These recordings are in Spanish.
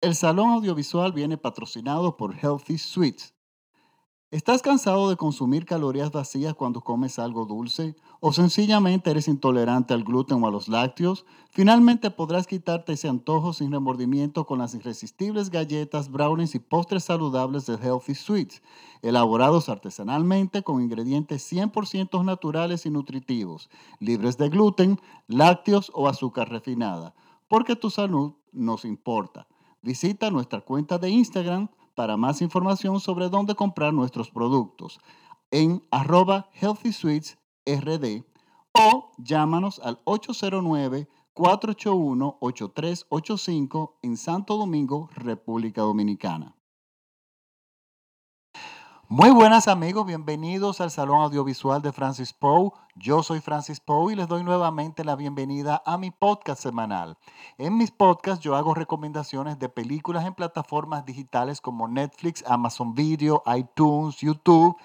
El salón audiovisual viene patrocinado por Healthy Sweets. ¿Estás cansado de consumir calorías vacías cuando comes algo dulce? ¿O sencillamente eres intolerante al gluten o a los lácteos? Finalmente podrás quitarte ese antojo sin remordimiento con las irresistibles galletas, brownies y postres saludables de Healthy Sweets, elaborados artesanalmente con ingredientes 100% naturales y nutritivos, libres de gluten, lácteos o azúcar refinada, porque tu salud nos importa. Visita nuestra cuenta de Instagram para más información sobre dónde comprar nuestros productos en arroba healthysweetsrd o llámanos al 809-481-8385 en Santo Domingo, República Dominicana. Muy buenas amigos, bienvenidos al Salón Audiovisual de Francis Poe. Yo soy Francis Poe y les doy nuevamente la bienvenida a mi podcast semanal. En mis podcasts yo hago recomendaciones de películas en plataformas digitales como Netflix, Amazon Video, iTunes, YouTube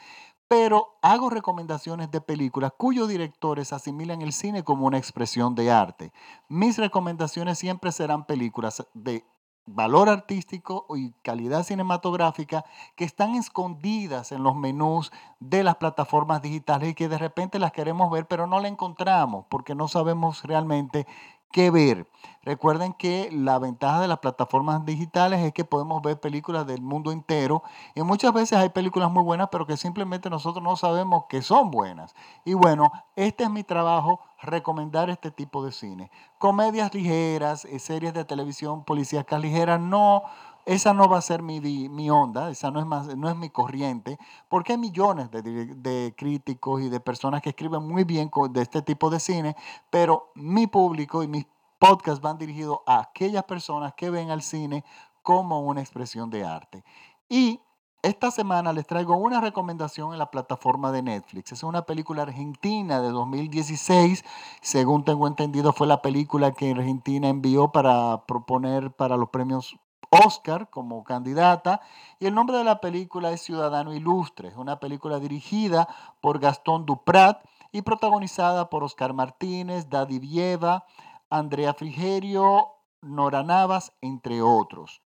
pero hago recomendaciones de películas cuyos directores asimilan el cine como una expresión de arte. Mis recomendaciones siempre serán películas de valor artístico y calidad cinematográfica que están escondidas en los menús de las plataformas digitales y que de repente las queremos ver pero no la encontramos porque no sabemos realmente qué ver. Recuerden que la ventaja de las plataformas digitales es que podemos ver películas del mundo entero y muchas veces hay películas muy buenas pero que simplemente nosotros no sabemos que son buenas. Y bueno, este es mi trabajo, recomendar este tipo de cine. Comedias ligeras, eh, series de televisión policíacas ligeras, no esa no va a ser mi, mi onda, esa no es, más, no es mi corriente, porque hay millones de, de, críticos y de personas que escriben muy bien de este tipo de cine, pero mi público y mis podcasts van dirigidos a aquellas personas que ven al cine como una expresión de arte. Y esta semana les traigo una recomendación en la plataforma de Netflix. Es una película argentina de 2016. Según tengo entendido, fue la película que Argentina envió para proponer para los premios Oscar como candidata. Y el nombre de la película es Ciudadano Ilustre. Es una película dirigida por Gastón Duprat y protagonizada por Oscar Martínez, Daddy Vieva, Andrea Frigerio, Nora Navas, entre otros.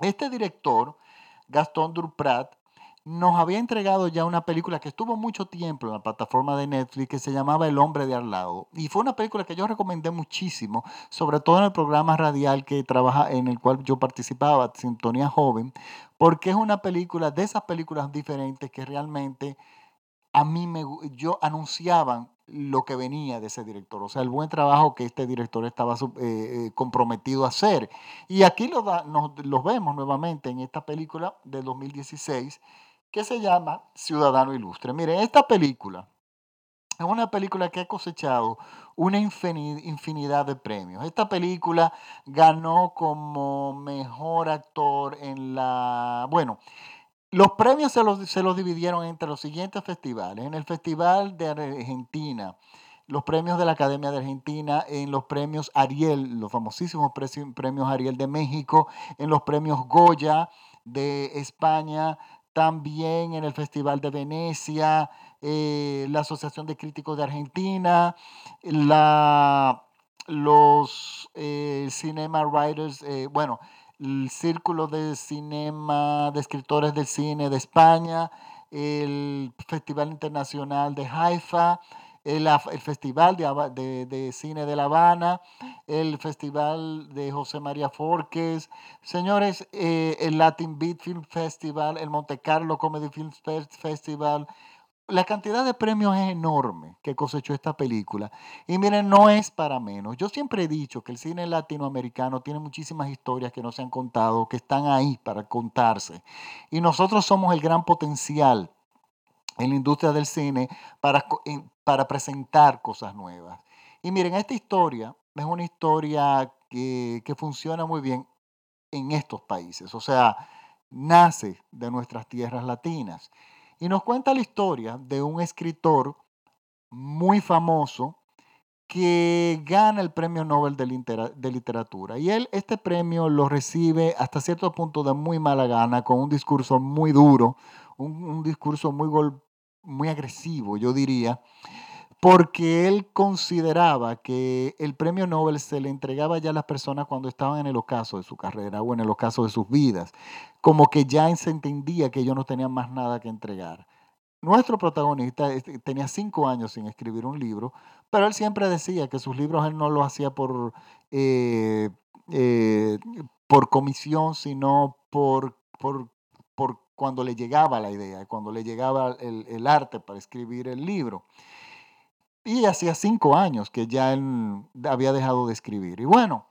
Este director, Gastón Duprat, nos había entregado ya una película que estuvo mucho tiempo en la plataforma de Netflix que se llamaba El hombre de al lado. Y fue una película que yo recomendé muchísimo, sobre todo en el programa radial que trabaja, en el cual yo participaba, Sintonía Joven, porque es una película de esas películas diferentes que realmente a mí me yo anunciaban lo que venía de ese director, o sea, el buen trabajo que este director estaba eh, eh, comprometido a hacer. Y aquí lo, nos, vemos nuevamente en esta película de 2016 que se llama Ciudadano Ilustre. Miren, esta película es una película que ha cosechado una infinidad de premios. Esta película ganó como mejor actor en la... Bueno, los premios se los, se los dividieron entre los siguientes festivales. En el Festival de Argentina, los premios de la Academia de Argentina, en los premios Ariel, los famosísimos premios Ariel de México, en los premios Goya de España, también en el Festival de Venecia, eh, la Asociación de Críticos de Argentina, la, los eh, Cinema Writers, eh, bueno, el Círculo de Cinema, de Escritores del Cine de España, el Festival Internacional de Haifa, el, Festival de, Cine de La Habana, el Festival de José María Forques, señores, eh, el Latin Beat Film Festival, el Monte Carlo Comedy Film Festival, la cantidad de premios es enorme que cosechó esta película. Y miren, no es para menos. Yo siempre he dicho que el cine latinoamericano tiene muchísimas historias que no se han contado, que están ahí para contarse. Y nosotros somos el gran potencial en la industria del cine para, para presentar cosas nuevas. Y miren, esta historia es una historia que, que funciona muy bien en estos países. O sea, nace de nuestras tierras latinas. Y nos cuenta la historia de un escritor muy famoso que gana el premio Nobel de, Literatura. Y él este premio lo recibe hasta cierto punto de muy mala gana, con un discurso muy duro, un, discurso muy, muy agresivo, yo diría, porque él consideraba que el premio Nobel se le entregaba ya a las personas cuando estaban en el ocaso de su carrera o en el ocaso de sus vidas, como que ya se entendía que ellos no tenían más nada que entregar. Nuestro protagonista este, tenía cinco años sin escribir un libro, pero él siempre decía que sus libros él no los hacía por, eh, eh, por comisión, sino por, por, por, cuando le llegaba la idea, cuando le llegaba el, el arte para escribir el libro. Y hacía cinco años que ya él había dejado de escribir. Y bueno,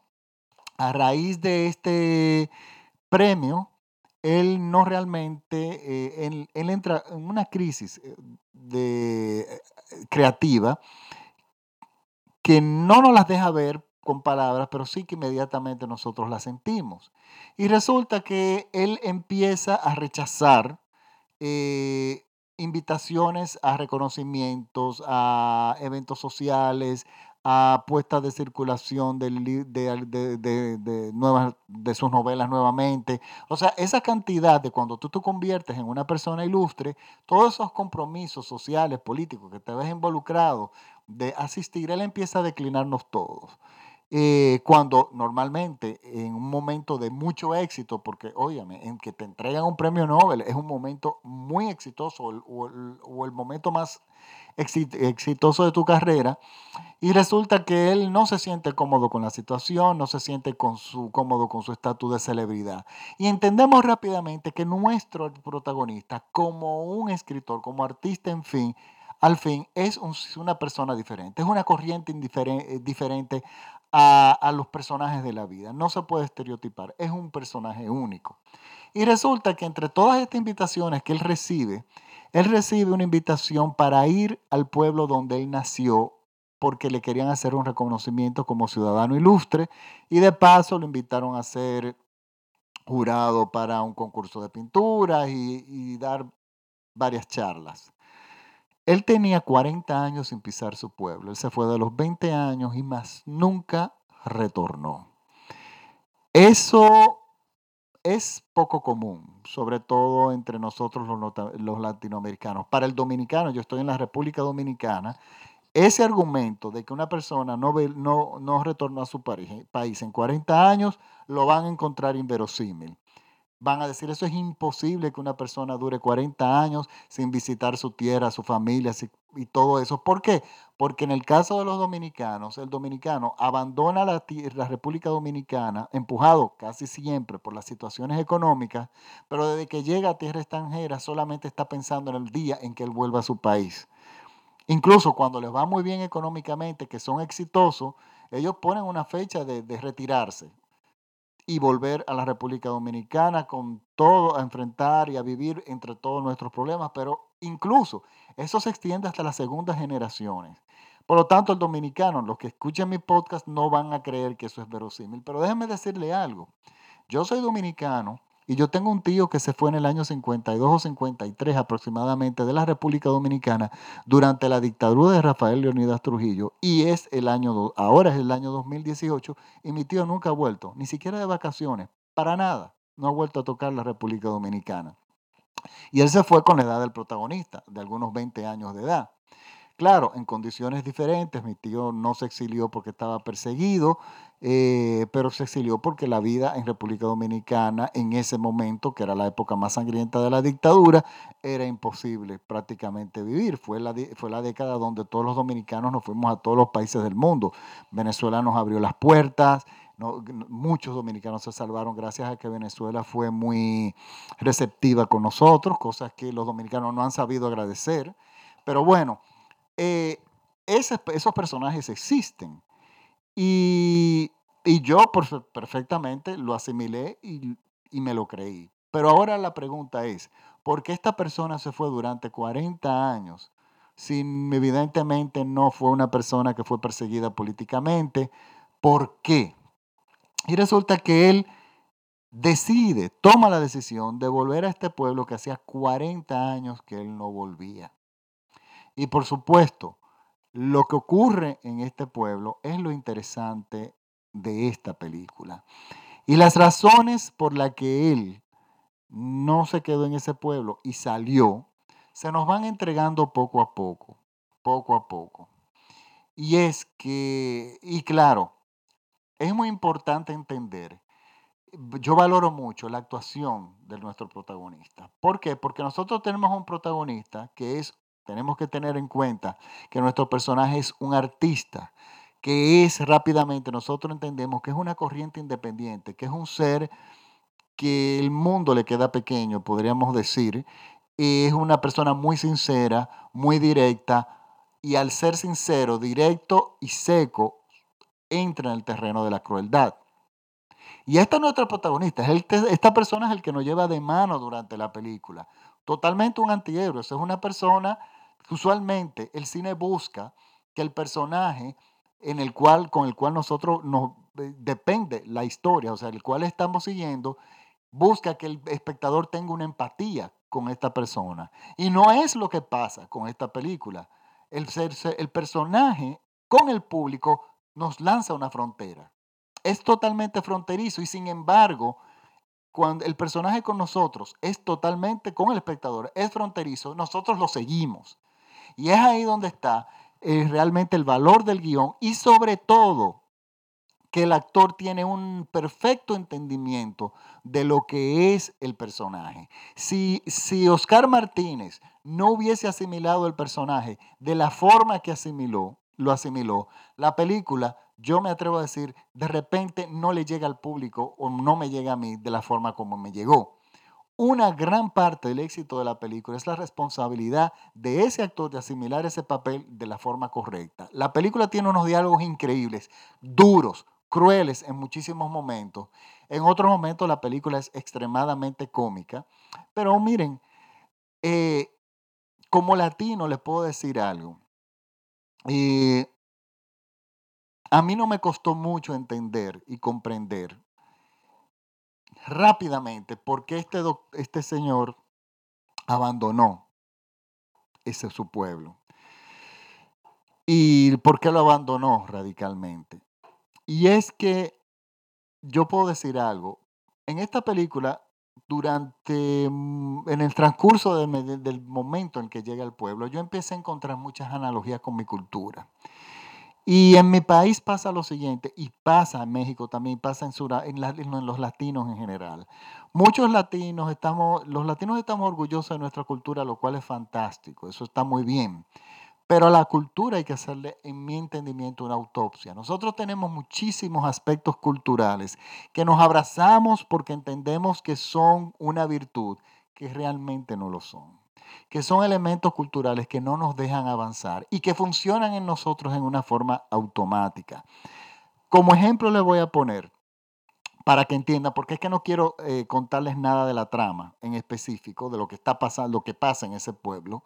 a raíz de este premio, él no realmente, eh, él, él, entra en una crisis eh, de, eh, creativa que no nos las deja ver con palabras, pero sí que inmediatamente nosotros las sentimos. Y resulta que él empieza a rechazar eh, invitaciones a reconocimientos, a eventos sociales, a puestas de circulación de, nuevas, de sus novelas nuevamente. O sea, esa cantidad de cuando tú te conviertes en una persona ilustre, todos esos compromisos sociales, políticos que te ves involucrado de asistir, él empieza a declinarnos todos. Eh, cuando normalmente en un momento de mucho éxito, porque óyame, en que te entregan un premio Nobel es un momento muy exitoso o el, o el momento más exitoso de tu carrera, y resulta que él no se siente cómodo con la situación, no se siente con su, cómodo con su estatus de celebridad. Y entendemos rápidamente que nuestro protagonista, como un escritor, como artista, en fin, al fin es un, una persona diferente, es una corriente diferente a, los personajes de la vida. No se puede estereotipar, es un personaje único. Y resulta que entre todas estas invitaciones que él recibe, él recibe una invitación para ir al pueblo donde él nació porque le querían hacer un reconocimiento como ciudadano ilustre y de paso lo invitaron a ser jurado para un concurso de pintura y, y dar varias charlas. Él tenía 40 años sin pisar su pueblo. Él se fue de los 20 años y más nunca retornó. Eso es poco común, sobre todo entre nosotros los, latinoamericanos. Para el dominicano, yo estoy en la República Dominicana, ese argumento de que una persona no, no, no retornó a su país en 40 años, lo van a encontrar inverosímil. Van a decir, eso es imposible que una persona dure 40 años sin visitar su tierra, su familia y todo eso. ¿Por qué? Porque en el caso de los dominicanos, el dominicano abandona la, República Dominicana, empujado casi siempre por las situaciones económicas, pero desde que llega a tierra extranjera solamente está pensando en el día en que él vuelva a su país. Incluso cuando les va muy bien económicamente, que son exitosos, ellos ponen una fecha de retirarse y volver a la República Dominicana con todo a enfrentar y a vivir entre todos nuestros problemas, pero incluso eso se extiende hasta las segundas generaciones. Por lo tanto, el dominicano, los que escuchan mi podcast no van a creer que eso es verosímil, pero déjenme decirle algo. Yo soy dominicano y yo tengo un tío que se fue en el año 52 o 53 aproximadamente de la República Dominicana durante la dictadura de Rafael Leonidas Trujillo y es el año, ahora es el año 2018 y mi tío nunca ha vuelto, ni siquiera de vacaciones, para nada, no ha vuelto a tocar la República Dominicana. Y él se fue con la edad del protagonista, de algunos 20 años de edad. Claro, en condiciones diferentes, mi tío no se exilió porque estaba perseguido, eh, pero se exilió porque la vida en República Dominicana en ese momento, que era la época más sangrienta de la dictadura, era imposible prácticamente vivir. Fue la, fue la década donde todos los dominicanos nos fuimos a todos los países del mundo. Venezuela nos abrió las puertas, muchos dominicanos se salvaron gracias a que Venezuela fue muy receptiva con nosotros, cosas que los dominicanos no han sabido agradecer. Pero bueno, eh, esos personajes existen. Y, y yo perfectamente lo asimilé y, y, me lo creí. Pero ahora la pregunta es, ¿por qué esta persona se fue durante 40 años? Si evidentemente no fue una persona que fue perseguida políticamente, ¿por qué? Y resulta que él decide, toma la decisión de volver a este pueblo que hacía 40 años que él no volvía. Y por supuesto, lo que ocurre en este pueblo es lo interesante de esta película. Y las razones por las que él no se quedó en ese pueblo y salió, se nos van entregando poco a poco, poco a poco. Y es que, y claro, es muy importante entender, yo valoro mucho la actuación de nuestro protagonista. ¿Por qué? Porque nosotros tenemos un protagonista que es, tenemos que tener en cuenta que nuestro personaje es un artista, que es rápidamente, nosotros entendemos que es una corriente independiente, que es un ser que el mundo le queda pequeño, podríamos decir, es una persona muy sincera, muy directa, y al ser sincero, directo y seco, entra en el terreno de la crueldad. Y esta es nuestra protagonista, esta persona es el que nos lleva de mano durante la película. Totalmente un antihéroe, es una persona usualmente el cine busca que el personaje en el cual, con el cual nosotros nos eh, depende la historia, o sea, el cual estamos siguiendo, busca que el espectador tenga una empatía con esta persona. Y no es lo que pasa con esta película. El, el personaje con el público nos lanza una frontera. Es totalmente fronterizo y sin embargo, cuando el personaje con nosotros es totalmente con el espectador, es fronterizo, nosotros lo seguimos. Y es ahí donde está eh, realmente el valor del guion y sobre todo que el actor tiene un perfecto entendimiento de lo que es el personaje. Si, si Oscar Martínez no hubiese asimilado el personaje de la forma que asimiló, lo asimiló, la película, yo me atrevo a decir, de repente no le llega al público o no me llega a mí de la forma como me llegó. Una gran parte del éxito de la película es la responsabilidad de ese actor de asimilar ese papel de la forma correcta. La película tiene unos diálogos increíbles, duros, crueles en muchísimos momentos. En otros momentos la película es extremadamente cómica. Pero miren, eh, como latino les puedo decir algo. Eh, a mí no me costó mucho entender y comprender rápidamente por qué este, este señor abandonó ese su pueblo. ¿Y por qué lo abandonó radicalmente? Y es que yo puedo decir algo. En esta película, durante, mm, en el transcurso del, momento en que llega al pueblo, yo empecé a encontrar muchas analogías con mi cultura. Y en mi país pasa lo siguiente, y pasa en México también, pasa en, en, en, los latinos en general. Muchos latinos estamos, los latinos estamos orgullosos de nuestra cultura, lo cual es fantástico, eso está muy bien. Pero a la cultura hay que hacerle, en mi entendimiento, una autopsia. Nosotros tenemos muchísimos aspectos culturales que nos abrazamos porque entendemos que son una virtud, que realmente no lo son. Que son elementos culturales que no nos dejan avanzar y que funcionan en nosotros en una forma automática. Como ejemplo le voy a poner, para que entiendan, porque es que no quiero eh, contarles nada de la trama en específico, de lo que está pasando, lo que pasa en ese pueblo.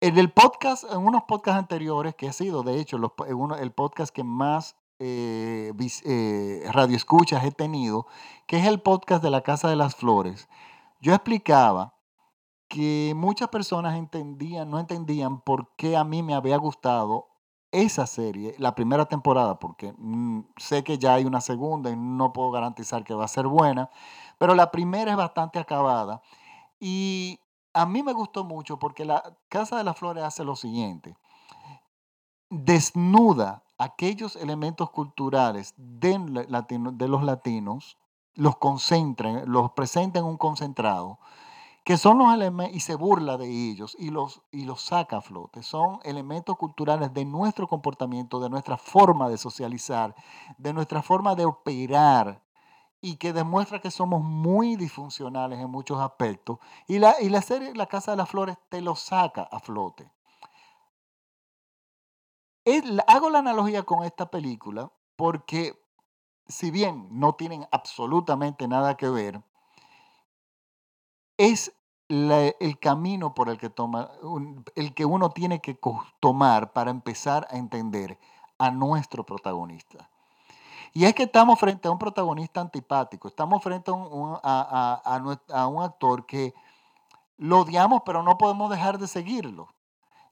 En el podcast, en unos podcasts anteriores, que ha sido de hecho el podcast que más eh, eh, radio escuchas he tenido, que es el podcast de la Casa de las Flores, yo explicaba que muchas personas entendían, no entendían por qué a mí me había gustado esa serie, la primera temporada, porque mm, sé que ya hay una segunda y no puedo garantizar que va a ser buena, pero la primera es bastante acabada. Y a mí me gustó mucho porque la Casa de las Flores hace lo siguiente. Desnuda aquellos elementos culturales de, de los latinos, los concentra, los presenta en un concentrado, que son los elementos, y se burla de ellos y los, y los saca a flote. Son elementos culturales de nuestro comportamiento, de nuestra forma de socializar, de nuestra forma de operar y que demuestra que somos muy disfuncionales en muchos aspectos. Y la, y la serie La Casa de las Flores te lo saca a flote. hago la analogía con esta película porque si bien no tienen absolutamente nada que ver, es el camino por el que, toma, el que uno tiene que tomar para empezar a entender a nuestro protagonista. Y es que estamos frente a un protagonista antipático, estamos frente a un, a, un actor que lo odiamos, pero no podemos dejar de seguirlo.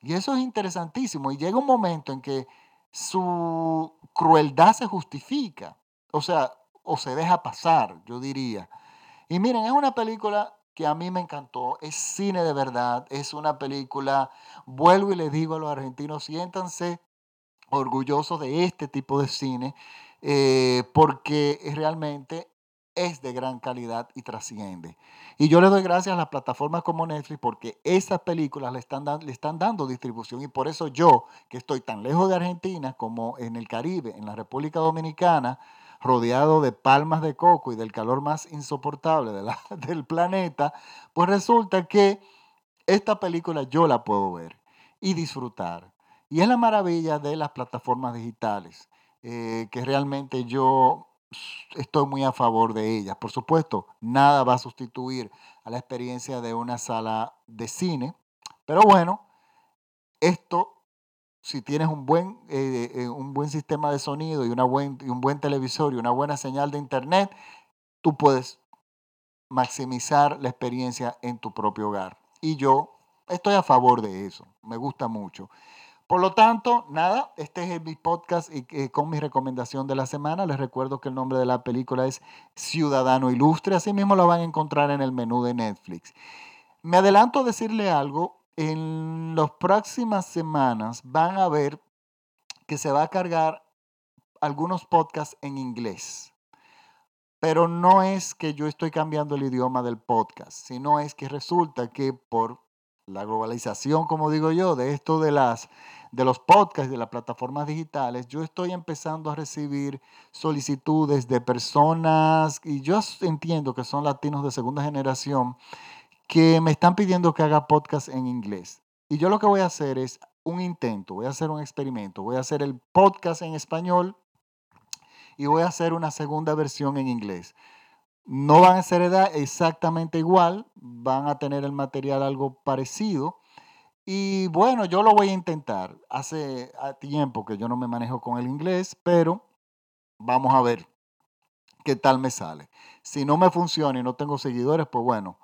Y eso es interesantísimo. Y llega un momento en que su crueldad se justifica, o sea, o se deja pasar, yo diría. Y miren, es una película que a mí me encantó, es cine de verdad, es una película, vuelvo y les digo a los argentinos, siéntanse orgulloso de este tipo de cine eh, porque realmente es de gran calidad y trasciende. Y yo le doy gracias a las plataformas como Netflix porque esas películas le están, le están dando distribución y por eso yo, que estoy tan lejos de Argentina como en el Caribe, en la República Dominicana, rodeado de palmas de coco y del calor más insoportable del planeta, pues resulta que esta película yo la puedo ver y disfrutar. Y es la maravilla de las plataformas digitales, eh, que realmente yo estoy muy a favor de ellas. Por supuesto, nada va a sustituir a la experiencia de una sala de cine, pero bueno, esto, si tienes un buen, eh, eh, un buen sistema de sonido y, una buen, y un buen televisor y una buena señal de internet, tú puedes maximizar la experiencia en tu propio hogar. Y yo estoy a favor de eso, me gusta mucho. Por lo tanto, nada, este es mi podcast y, eh, con mi recomendación de la semana. Les recuerdo que el nombre de la película es Ciudadano Ilustre, así mismo lo van a encontrar en el menú de Netflix. Me adelanto a decirle algo, en las próximas semanas van a ver que se va a cargar algunos podcasts en inglés. Pero no es que yo estoy cambiando el idioma del podcast, sino es que resulta que por la globalización, como digo yo, de esto de las de los podcasts, de las plataformas digitales, yo estoy empezando a recibir solicitudes de personas, y yo entiendo que son latinos de segunda generación, que me están pidiendo que haga podcast en inglés. Y yo lo que voy a hacer es un intento, voy a hacer un experimento, voy a hacer el podcast en español y voy a hacer una segunda versión en inglés. No van a ser exactamente igual, van a tener el material algo parecido, y bueno, yo lo voy a intentar. Hace tiempo que yo no me manejo con el inglés, pero vamos a ver qué tal me sale. Si no me funciona y no tengo seguidores, pues bueno,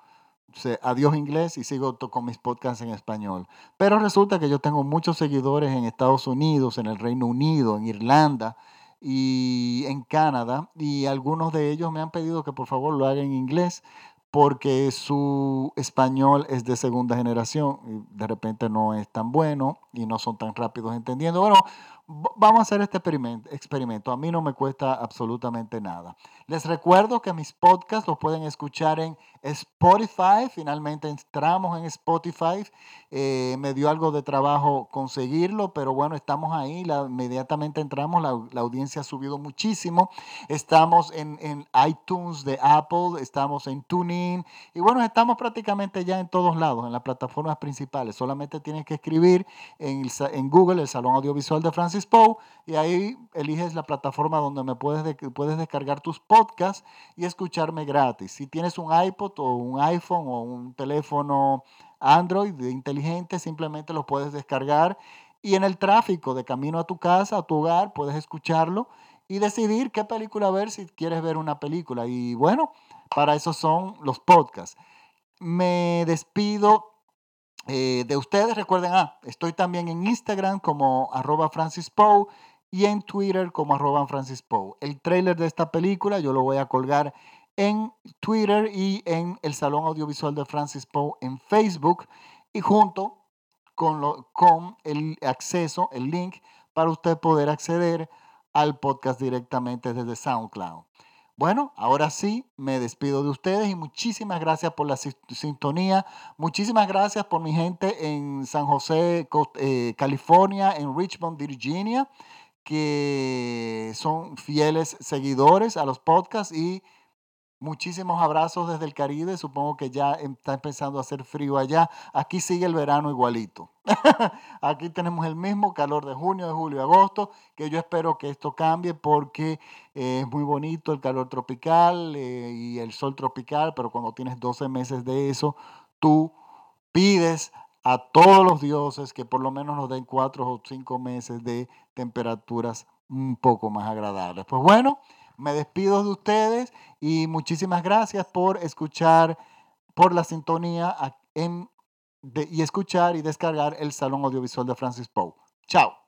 adiós inglés y sigo con mis podcasts en español. Pero resulta que yo tengo muchos seguidores en Estados Unidos, en el Reino Unido, en Irlanda y en Canadá. Y algunos de ellos me han pedido que por favor lo haga en inglés porque su español es de segunda generación y de repente no es tan bueno y no son tan rápidos entendiendo. Bueno, vamos a hacer este experimento. A mí no me cuesta absolutamente nada. Les recuerdo que mis podcasts los pueden escuchar en Spotify. Finalmente entramos en Spotify. Eh, me dio algo de trabajo conseguirlo, pero bueno, estamos ahí. inmediatamente entramos. La, audiencia ha subido muchísimo. Estamos en, en, iTunes de Apple, estamos en TuneIn y bueno, estamos prácticamente ya en todos lados, en las plataformas principales. Solamente tienes que escribir en, en Google el Salón Audiovisual de Francis y ahí eliges la plataforma donde me puedes, puedes descargar tus podcasts y escucharme gratis. Si tienes un iPod o un iPhone o un teléfono Android inteligente, simplemente lo puedes descargar y en el tráfico de camino a tu casa, a tu hogar, puedes escucharlo y decidir qué película ver si quieres ver una película. Y bueno, para eso son los podcasts. Me despido eh, de ustedes. Recuerden, ah, estoy también en Instagram como arroba y en Twitter como arroba. El trailer de esta película yo lo voy a colgar en Twitter y en el Salón Audiovisual de Francis Poe en Facebook y junto con, lo, con el acceso, el link para usted poder acceder al podcast directamente desde SoundCloud. Bueno, ahora sí, me despido de ustedes y muchísimas gracias por la sintonía. Muchísimas gracias por mi gente en San José, eh, California, en Richmond, Virginia, que son fieles seguidores a los podcasts y Muchísimos abrazos desde el Caribe. Supongo que ya está empezando a hacer frío allá. Aquí sigue el verano igualito. Aquí tenemos el mismo calor de junio, de julio, agosto, que yo espero que esto cambie porque eh, es muy bonito el calor tropical eh, y el sol tropical, pero cuando tienes 12 meses de eso, tú pides a todos los dioses que por lo menos nos den 4 o 5 meses de temperaturas un poco más agradables. Pues bueno. Me despido de ustedes y muchísimas gracias por escuchar, por la sintonía y escuchar y descargar el Salón Audiovisual de Francis Poe. Chao.